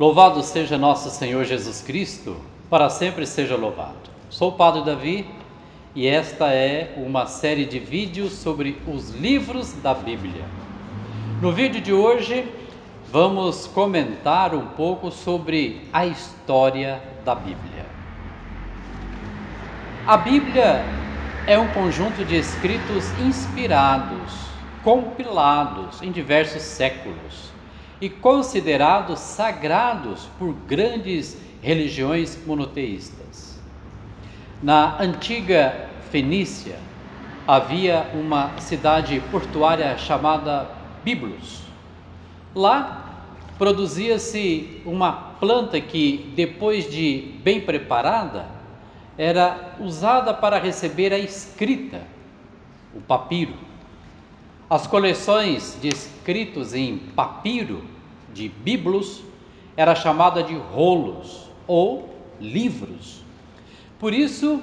Louvado seja nosso Senhor Jesus Cristo, para sempre seja louvado. Sou o Padre Davi e esta é uma série de vídeos sobre os livros da Bíblia. No vídeo de hoje, vamos comentar um pouco sobre a história da Bíblia. A Bíblia é um conjunto de escritos inspirados, compilados em diversos séculos e considerados sagrados por grandes religiões monoteístas. Na antiga Fenícia havia uma cidade portuária chamada Biblos. Lá produzia-se uma planta que, depois de bem preparada, era usada para receber a escrita, o papiro. As coleções de escritos em papiro, de biblos, era chamada de rolos ou livros. Por isso,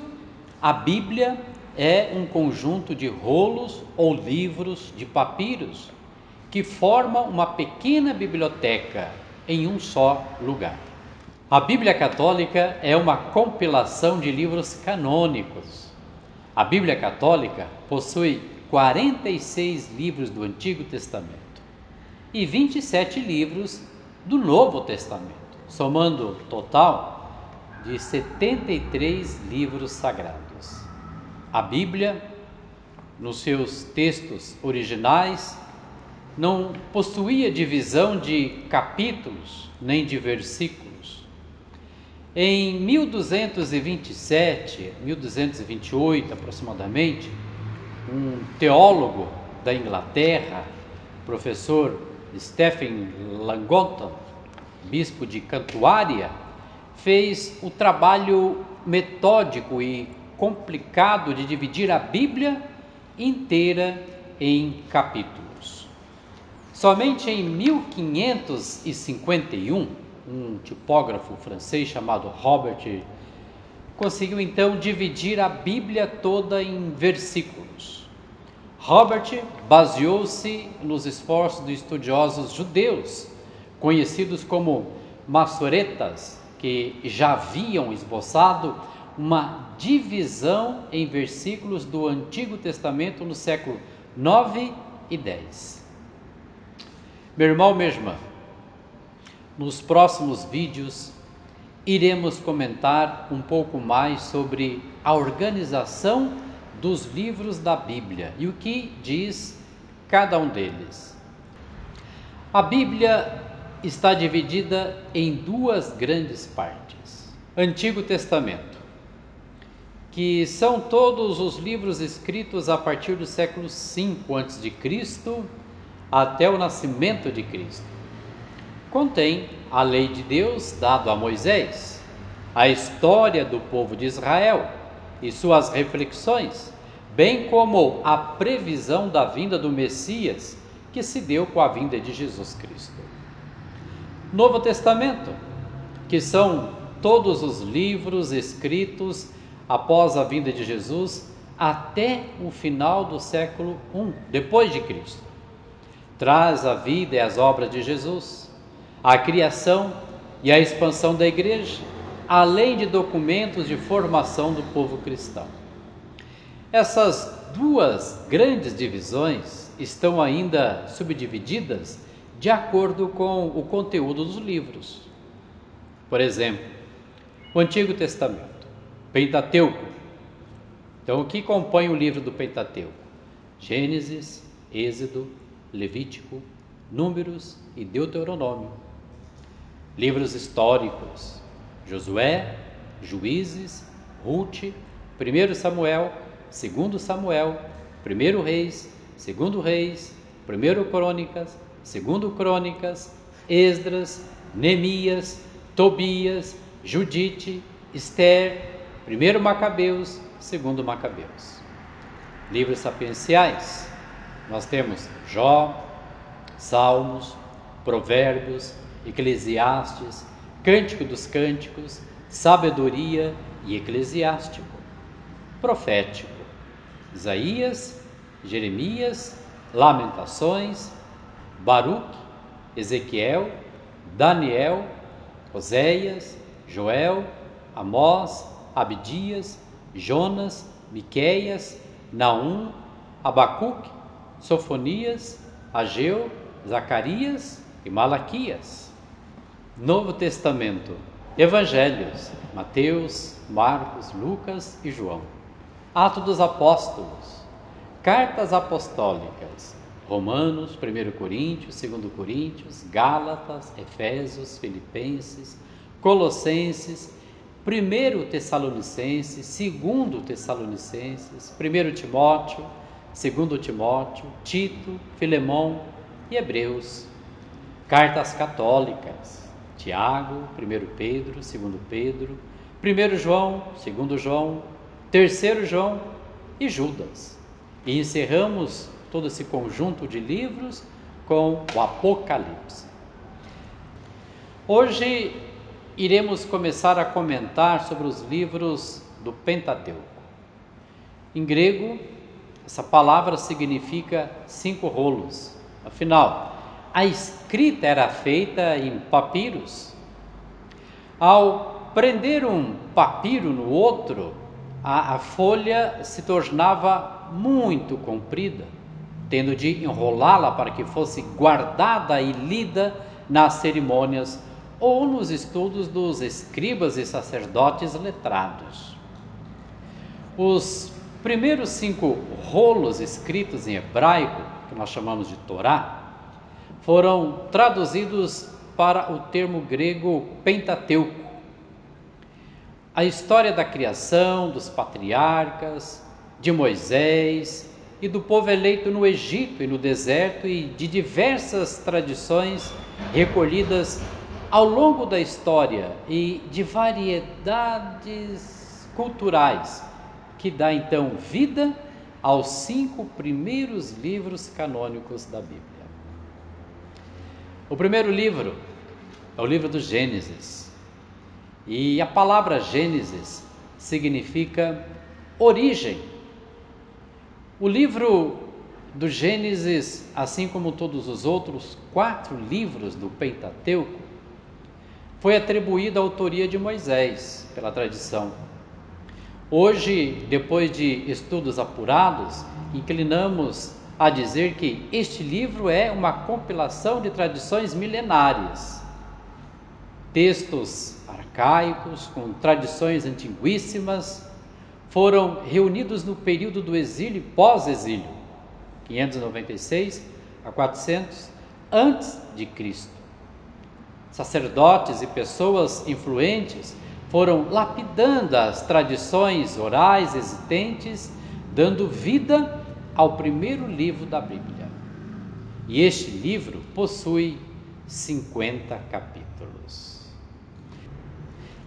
a Bíblia é um conjunto de rolos ou livros de papiros que formam uma pequena biblioteca em um só lugar. A Bíblia Católica é uma compilação de livros canônicos. A Bíblia Católica possui 46 livros do Antigo Testamento e 27 livros do Novo Testamento, somando total de 73 livros sagrados. A Bíblia, nos seus textos originais, não possuía divisão de capítulos nem de versículos. Em 1227, 1228 aproximadamente, um teólogo da Inglaterra, professor Stephen Langton, bispo de Cantuária, fez o trabalho metódico e complicado de dividir a Bíblia inteira em capítulos. Somente em 1551, um tipógrafo francês chamado Robert conseguiu então dividir a Bíblia toda em versículos. Robert baseou-se nos esforços de estudiosos judeus, conhecidos como maçoretas, que já haviam esboçado uma divisão em versículos do Antigo Testamento no século 9 e 10. Meu irmão, minha irmã, nos próximos vídeos iremos comentar um pouco mais sobre a organização dos livros da Bíblia e o que diz cada um deles. A Bíblia está dividida em duas grandes partes. Antigo Testamento, que são todos os livros escritos a partir do século V a.C. até o nascimento de Cristo. Contém a lei de Deus dado a Moisés, a história do povo de Israel, e suas reflexões, bem como a previsão da vinda do Messias que se deu com a vinda de Jesus Cristo. Novo Testamento, que são todos os livros escritos após a vinda de Jesus até o final do século I depois de Cristo. Traz a vida e as obras de Jesus, a criação e a expansão da igreja, além de documentos de formação do povo cristão. Essas duas grandes divisões estão ainda subdivididas de acordo com o conteúdo dos livros. Por exemplo, o Antigo Testamento, Pentateuco. Então, o que compõe o livro do Pentateuco? Gênesis, Êxodo, Levítico, Números e Deuteronômio. Livros históricos, Josué, Juízes, Ruth, 1 Samuel, 2 Samuel, 1 Reis, 2 Reis, 1 Crônicas, 2 Crônicas, Esdras, Neemias, Tobias, Judite, Esther, 1 Macabeus, 2 Macabeus. Livros sapienciais, nós temos Jó, Salmos, Provérbios, Eclesiastes, Cântico dos Cânticos, Sabedoria e Eclesiástico, Profético, Isaías, Jeremias, Lamentações, Baruque, Ezequiel, Daniel, Oséias, Joel, Amós, Abdias, Jonas, Miqueias, Naum, Abacuque, Sofonias, Ageu, Zacarias e Malaquias. Novo Testamento, Evangelhos, Mateus, Marcos, Lucas e João. Atos dos Apóstolos, Cartas Apostólicas, Romanos, 1 Coríntios, 2 Coríntios, Gálatas, Efésios, Filipenses, Colossenses, 1 Tessalonicenses, 2 Tessalonicenses, 1 Timóteo, 2 Timóteo, Tito, Filemão e Hebreus. Cartas católicas, Tiago, 1 Pedro, 2 Pedro, 1 João, 2 João, 3 João e Judas. E encerramos todo esse conjunto de livros com o Apocalipse. Hoje iremos começar a comentar sobre os livros do Pentateuco. Em grego, essa palavra significa cinco rolos. Afinal, a escrita era feita em papiros. Ao prender um papiro no outro, a, a folha se tornava muito comprida tendo de enrolá-la para que fosse guardada e lida nas cerimônias ou nos estudos dos escribas e sacerdotes letrados. Os primeiros cinco rolos escritos em hebraico, que nós chamamos de Torá, foram traduzidos para o termo grego Pentateuco. A história da criação, dos patriarcas, de Moisés, e do povo eleito no Egito e no deserto e de diversas tradições recolhidas ao longo da história e de variedades culturais, que dá então vida aos cinco primeiros livros canônicos da Bíblia. O primeiro livro é o livro do Gênesis. E a palavra Gênesis significa origem o livro do Gênesis, assim como todos os outros quatro livros do Pentateuco, foi atribuído à autoria de Moisés, pela tradição. Hoje, depois de estudos apurados, inclinamos a dizer que este livro é uma compilação de tradições milenares, textos arcaicos com tradições antiguíssimas foram reunidos no período do exílio e pós-exílio, 596 a 400 antes de Cristo. Sacerdotes e pessoas influentes foram lapidando as tradições orais existentes, dando vida ao primeiro livro da Bíblia. E este livro possui 50 capítulos.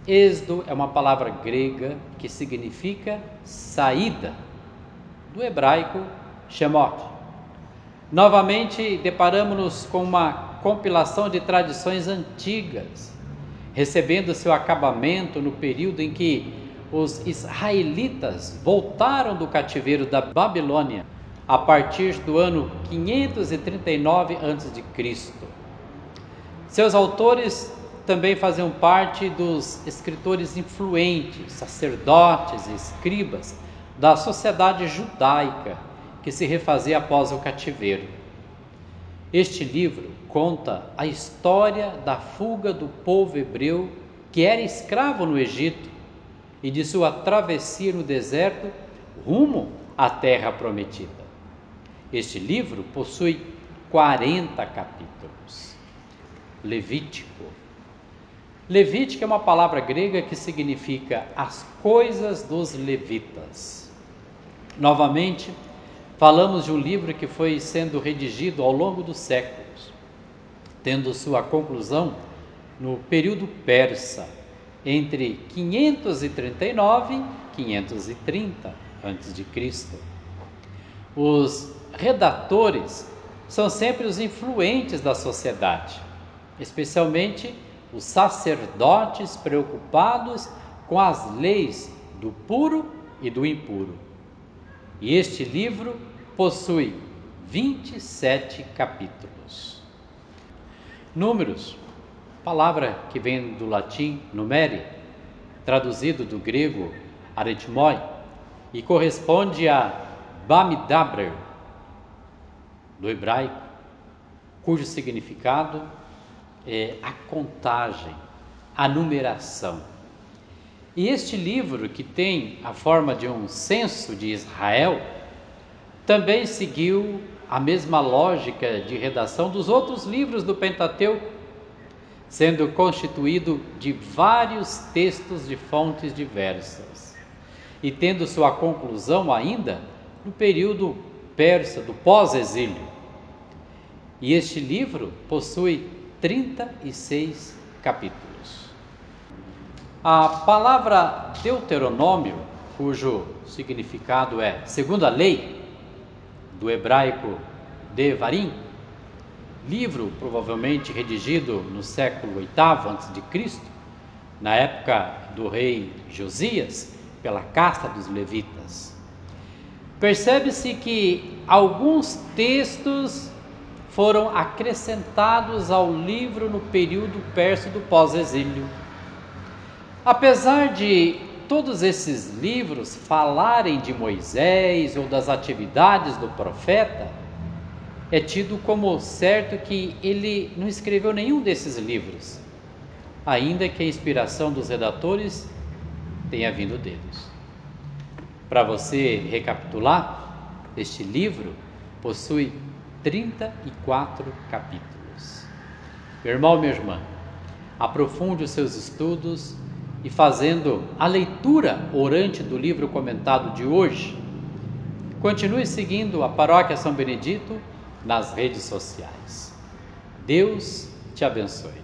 Êxodo é uma palavra grega que significa saída, do hebraico Shemot. Novamente, deparamos-nos com uma compilação de tradições antigas, recebendo seu acabamento no período em que os israelitas voltaram do cativeiro da Babilônia a partir do ano 539 a.C. Seus autores também faziam parte dos escritores influentes, sacerdotes e escribas da sociedade judaica que se refazia após o cativeiro. Este livro conta a história da fuga do povo hebreu que era escravo no Egito e de sua travessia no deserto rumo à terra prometida. Este livro possui 40 capítulos. Levítico, Levítico é uma palavra grega que significa as coisas dos levitas. Novamente, falamos de um livro que foi sendo redigido ao longo dos séculos, tendo sua conclusão no período persa, entre 539 e 530 a.C. Os redatores são sempre os influentes da sociedade, especialmente os sacerdotes preocupados com as leis do puro e do impuro. E este livro possui 27 capítulos. Números palavra que vem do latim numere, traduzido do grego aritmoi, e corresponde a Bamidabrer, do hebraico, cujo significado é a contagem, a numeração. E este livro, que tem a forma de um censo de Israel, também seguiu a mesma lógica de redação dos outros livros do Pentateuco, sendo constituído de vários textos de fontes diversas e tendo sua conclusão ainda no período persa do pós-exílio. E este livro possui 36 capítulos. A palavra Deuteronômio, cujo significado é segundo a lei, do hebraico Devarim, livro provavelmente redigido no século VIII a.C., na época do rei Josias, pela casta dos levitas. Percebe-se que alguns textos foram acrescentados ao livro no período persa do pós-exílio. Apesar de todos esses livros falarem de Moisés ou das atividades do profeta, é tido como certo que ele não escreveu nenhum desses livros, ainda que a inspiração dos redatores tenha vindo deles. Para você recapitular, este livro possui 34 capítulos. Meu irmão, minha irmã, aprofunde os seus estudos e fazendo a leitura orante do livro comentado de hoje, continue seguindo a Paróquia São Benedito nas redes sociais. Deus te abençoe.